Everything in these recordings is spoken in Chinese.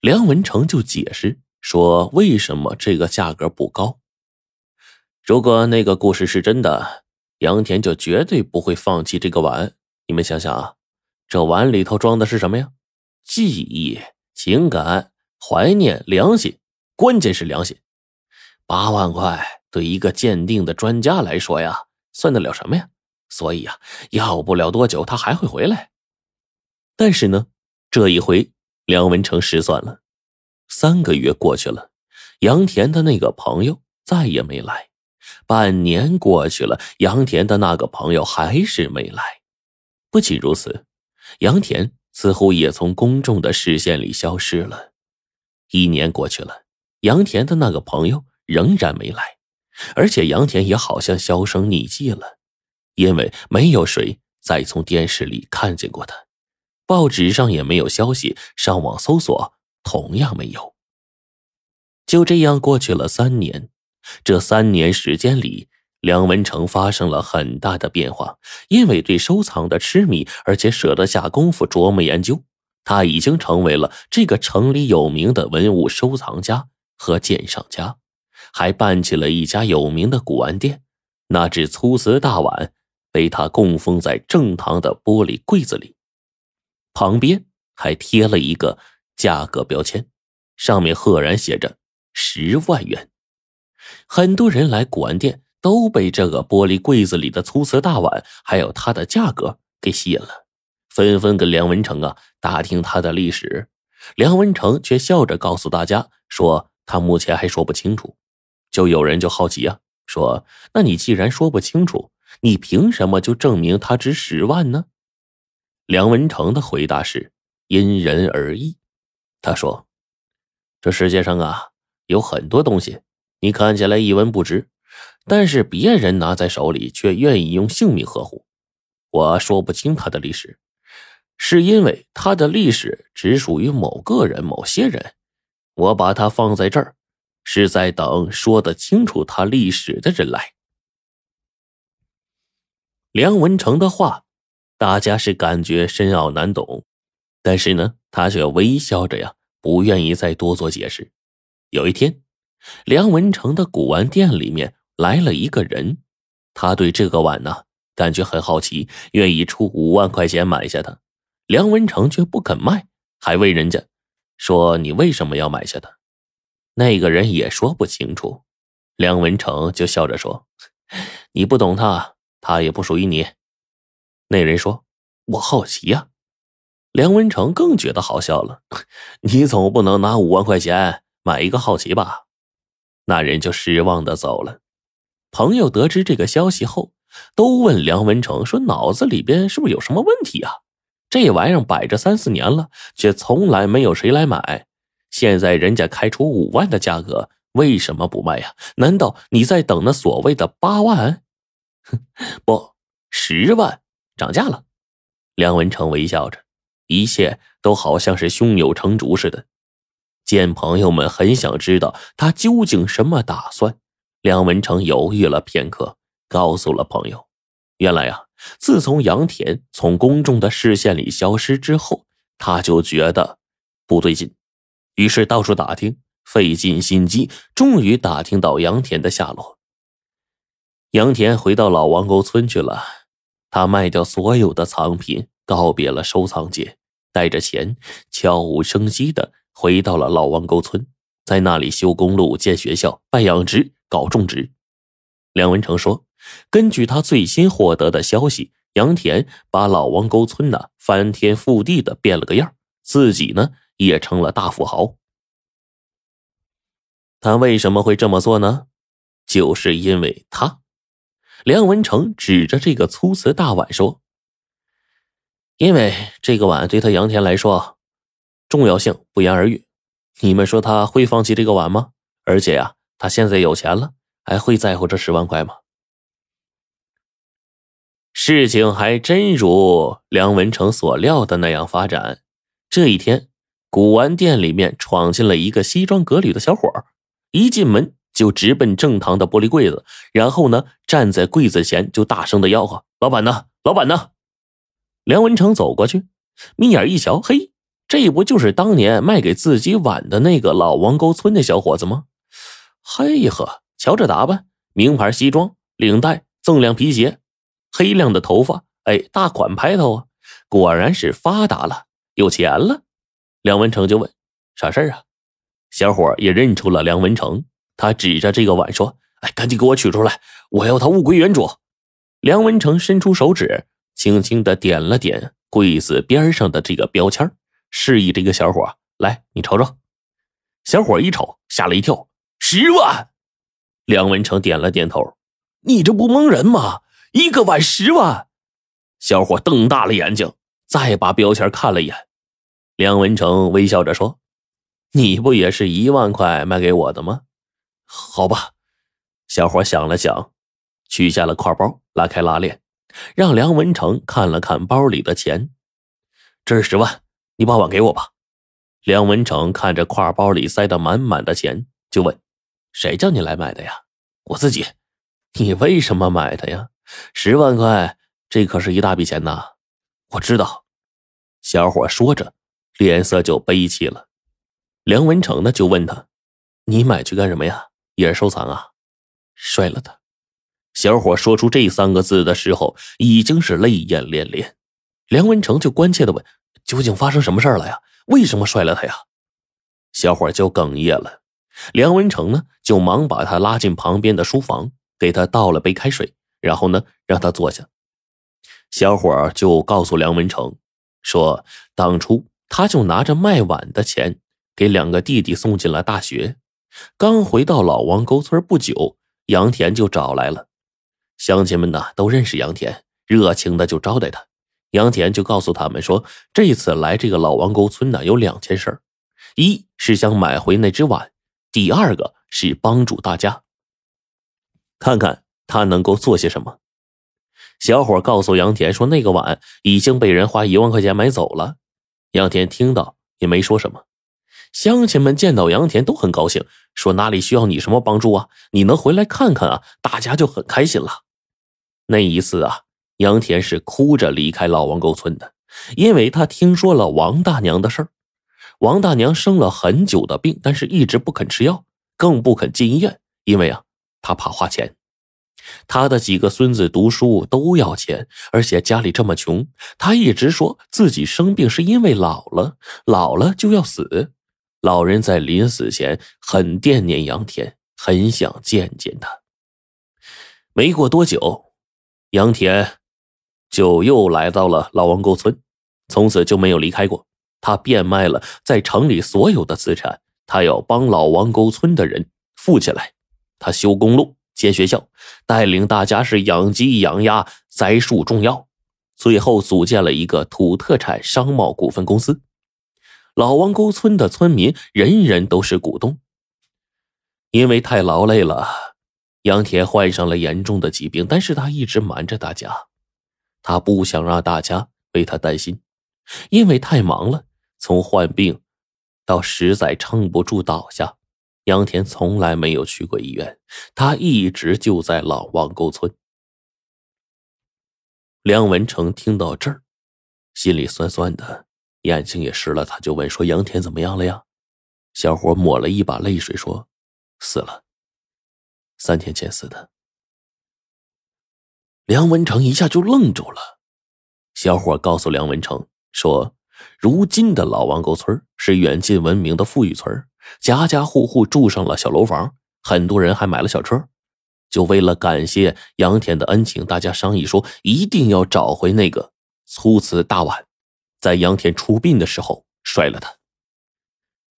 梁文成就解释说：“为什么这个价格不高？如果那个故事是真的，杨田就绝对不会放弃这个碗。你们想想啊，这碗里头装的是什么呀？记忆、情感、怀念、良心，关键是良心。八万块对一个鉴定的专家来说呀，算得了什么呀？所以呀，要不了多久他还会回来。但是呢，这一回。”梁文成失算了，三个月过去了，杨田的那个朋友再也没来。半年过去了，杨田的那个朋友还是没来。不仅如此，杨田似乎也从公众的视线里消失了。一年过去了，杨田的那个朋友仍然没来，而且杨田也好像销声匿迹了，因为没有谁再从电视里看见过他。报纸上也没有消息，上网搜索同样没有。就这样过去了三年，这三年时间里，梁文成发生了很大的变化。因为对收藏的痴迷，而且舍得下功夫琢磨研究，他已经成为了这个城里有名的文物收藏家和鉴赏家，还办起了一家有名的古玩店。那只粗瓷大碗被他供奉在正堂的玻璃柜子里。旁边还贴了一个价格标签，上面赫然写着十万元。很多人来古玩店都被这个玻璃柜子里的粗瓷大碗，还有它的价格给吸引了，纷纷跟梁文成啊打听他的历史。梁文成却笑着告诉大家说，他目前还说不清楚。就有人就好奇啊，说：“那你既然说不清楚，你凭什么就证明它值十万呢？”梁文成的回答是：“因人而异。”他说：“这世界上啊，有很多东西，你看起来一文不值，但是别人拿在手里却愿意用性命呵护。我说不清他的历史，是因为他的历史只属于某个人、某些人。我把他放在这儿，是在等说得清楚他历史的人来。”梁文成的话。大家是感觉深奥难懂，但是呢，他却微笑着呀，不愿意再多做解释。有一天，梁文成的古玩店里面来了一个人，他对这个碗呢感觉很好奇，愿意出五万块钱买下它。梁文成却不肯卖，还问人家说：“你为什么要买下它？”那个人也说不清楚。梁文成就笑着说：“你不懂它，它也不属于你。”那人说：“我好奇呀。”梁文成更觉得好笑了。你总不能拿五万块钱买一个好奇吧？那人就失望的走了。朋友得知这个消息后，都问梁文成说：“脑子里边是不是有什么问题啊？这玩意儿摆着三四年了，却从来没有谁来买。现在人家开出五万的价格，为什么不卖呀？难道你在等那所谓的八万？哼，不，十万。”涨价了，梁文成微笑着，一切都好像是胸有成竹似的。见朋友们很想知道他究竟什么打算，梁文成犹豫了片刻，告诉了朋友：“原来呀，自从杨田从公众的视线里消失之后，他就觉得不对劲，于是到处打听，费尽心机，终于打听到杨田的下落。杨田回到老王沟村去了。”他卖掉所有的藏品，告别了收藏界，带着钱，悄无声息的回到了老王沟村，在那里修公路、建学校、办养殖、搞种植。梁文成说：“根据他最新获得的消息，杨田把老王沟村呢翻天覆地的变了个样，自己呢也成了大富豪。他为什么会这么做呢？就是因为他。”梁文成指着这个粗瓷大碗说：“因为这个碗对他杨田来说重要性不言而喻。你们说他会放弃这个碗吗？而且呀，他现在有钱了，还会在乎这十万块吗？”事情还真如梁文成所料的那样发展。这一天，古玩店里面闯进了一个西装革履的小伙一进门。就直奔正堂的玻璃柜子，然后呢，站在柜子前就大声的吆喝：“老板呢？老板呢？”梁文成走过去，眯眼一瞧，嘿，这不就是当年卖给自己碗的那个老王沟村的小伙子吗？嘿呵，瞧这打扮，名牌西装，领带，锃亮皮鞋，黑亮的头发，哎，大款派头啊！果然是发达了，有钱了。梁文成就问：“啥事儿啊？”小伙也认出了梁文成，他指着这个碗说：“哎，赶紧给我取出来，我要它物归原主。”梁文成伸出手指，轻轻的点了点柜子边上的这个标签，示意这个小伙：“来，你瞅瞅。”小伙一瞅，吓了一跳：“十万！”梁文成点了点头：“你这不蒙人吗？一个碗十万！”小伙瞪大了眼睛，再把标签看了一眼。梁文成微笑着说。你不也是一万块卖给我的吗？好吧，小伙想了想，取下了挎包，拉开拉链，让梁文成看了看包里的钱。这是十万，你把碗给我吧。梁文成看着挎包里塞得满满的钱，就问：“谁叫你来买的呀？”我自己。你为什么买的呀？十万块，这可是一大笔钱呐。我知道。小伙说着，脸色就悲戚了。梁文成呢，就问他：“你买去干什么呀？也是收藏啊？”摔了他。小伙说出这三个字的时候，已经是泪眼连连。梁文成就关切的问：“究竟发生什么事了呀？为什么摔了他呀？”小伙就哽咽了。梁文成呢，就忙把他拉进旁边的书房，给他倒了杯开水，然后呢，让他坐下。小伙就告诉梁文成说：“当初他就拿着卖碗的钱。”给两个弟弟送进了大学，刚回到老王沟村不久，杨田就找来了。乡亲们呢都认识杨田，热情的就招待他。杨田就告诉他们说，这次来这个老王沟村呢有两件事一是想买回那只碗，第二个是帮助大家，看看他能够做些什么。小伙告诉杨田说，那个碗已经被人花一万块钱买走了。杨田听到也没说什么。乡亲们见到杨田都很高兴，说哪里需要你什么帮助啊？你能回来看看啊？大家就很开心了。那一次啊，杨田是哭着离开老王沟村的，因为他听说了王大娘的事儿。王大娘生了很久的病，但是一直不肯吃药，更不肯进医院，因为啊，他怕花钱。他的几个孙子读书都要钱，而且家里这么穷，他一直说自己生病是因为老了，老了就要死。老人在临死前很惦念杨田，很想见见他。没过多久，杨田就又来到了老王沟村，从此就没有离开过。他变卖了在城里所有的资产，他要帮老王沟村的人富起来。他修公路、建学校，带领大家是养鸡、养鸭、栽树、种药，最后组建了一个土特产商贸股份公司。老王沟村的村民人人都是股东。因为太劳累了，杨田患上了严重的疾病，但是他一直瞒着大家，他不想让大家为他担心。因为太忙了，从患病到实在撑不住倒下，杨田从来没有去过医院，他一直就在老王沟村。梁文成听到这儿，心里酸酸的。眼睛也湿了，他就问说：“杨田怎么样了呀？”小伙抹了一把泪水说：“死了，三天前死的。”梁文成一下就愣住了。小伙告诉梁文成说：“如今的老王沟村是远近闻名的富裕村，家家户户住上了小楼房，很多人还买了小车。就为了感谢杨田的恩情，大家商议说一定要找回那个粗瓷大碗。”在杨田出殡的时候摔了他，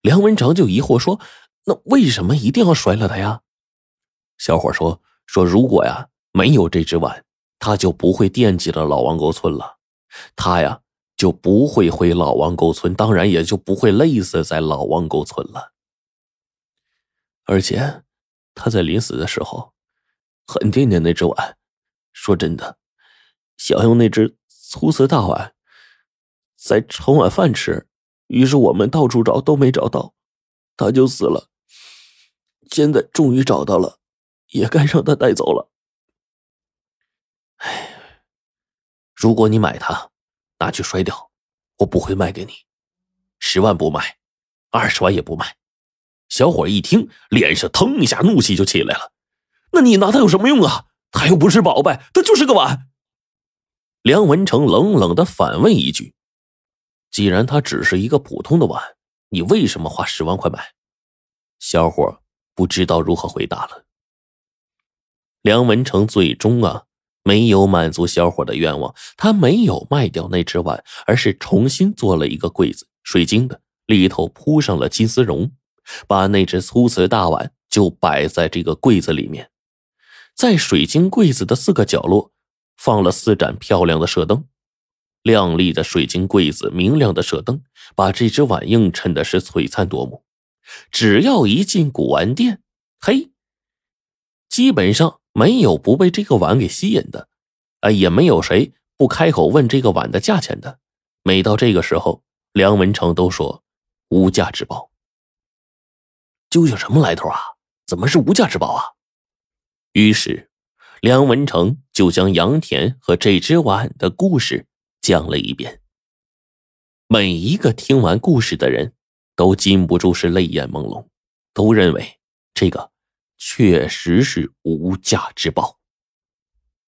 梁文成就疑惑说：“那为什么一定要摔了他呀？”小伙说：“说如果呀没有这只碗，他就不会惦记着老王沟村了，他呀就不会回老王沟村，当然也就不会累死在老王沟村了。而且他在临死的时候很惦念那只碗，说真的，想用那只粗瓷大碗。”再盛碗饭吃，于是我们到处找都没找到，他就死了。现在终于找到了，也该让他带走了。哎，如果你买它，拿去摔掉，我不会卖给你。十万不卖，二十万也不卖。小伙一听，脸上腾一下怒气就起来了。那你拿它有什么用啊？它又不是宝贝，它就是个碗。梁文成冷冷的反问一句：“既然它只是一个普通的碗，你为什么花十万块买？”小伙不知道如何回答了。梁文成最终啊，没有满足小伙的愿望，他没有卖掉那只碗，而是重新做了一个柜子，水晶的，里头铺上了金丝绒，把那只粗瓷大碗就摆在这个柜子里面，在水晶柜子的四个角落。放了四盏漂亮的射灯，亮丽的水晶柜子，明亮的射灯，把这只碗映衬的是璀璨夺目。只要一进古玩店，嘿，基本上没有不被这个碗给吸引的，啊，也没有谁不开口问这个碗的价钱的。每到这个时候，梁文成都说无价之宝。究竟什么来头啊？怎么是无价之宝啊？于是。梁文成就将杨田和这只碗的故事讲了一遍。每一个听完故事的人，都禁不住是泪眼朦胧，都认为这个确实是无价之宝。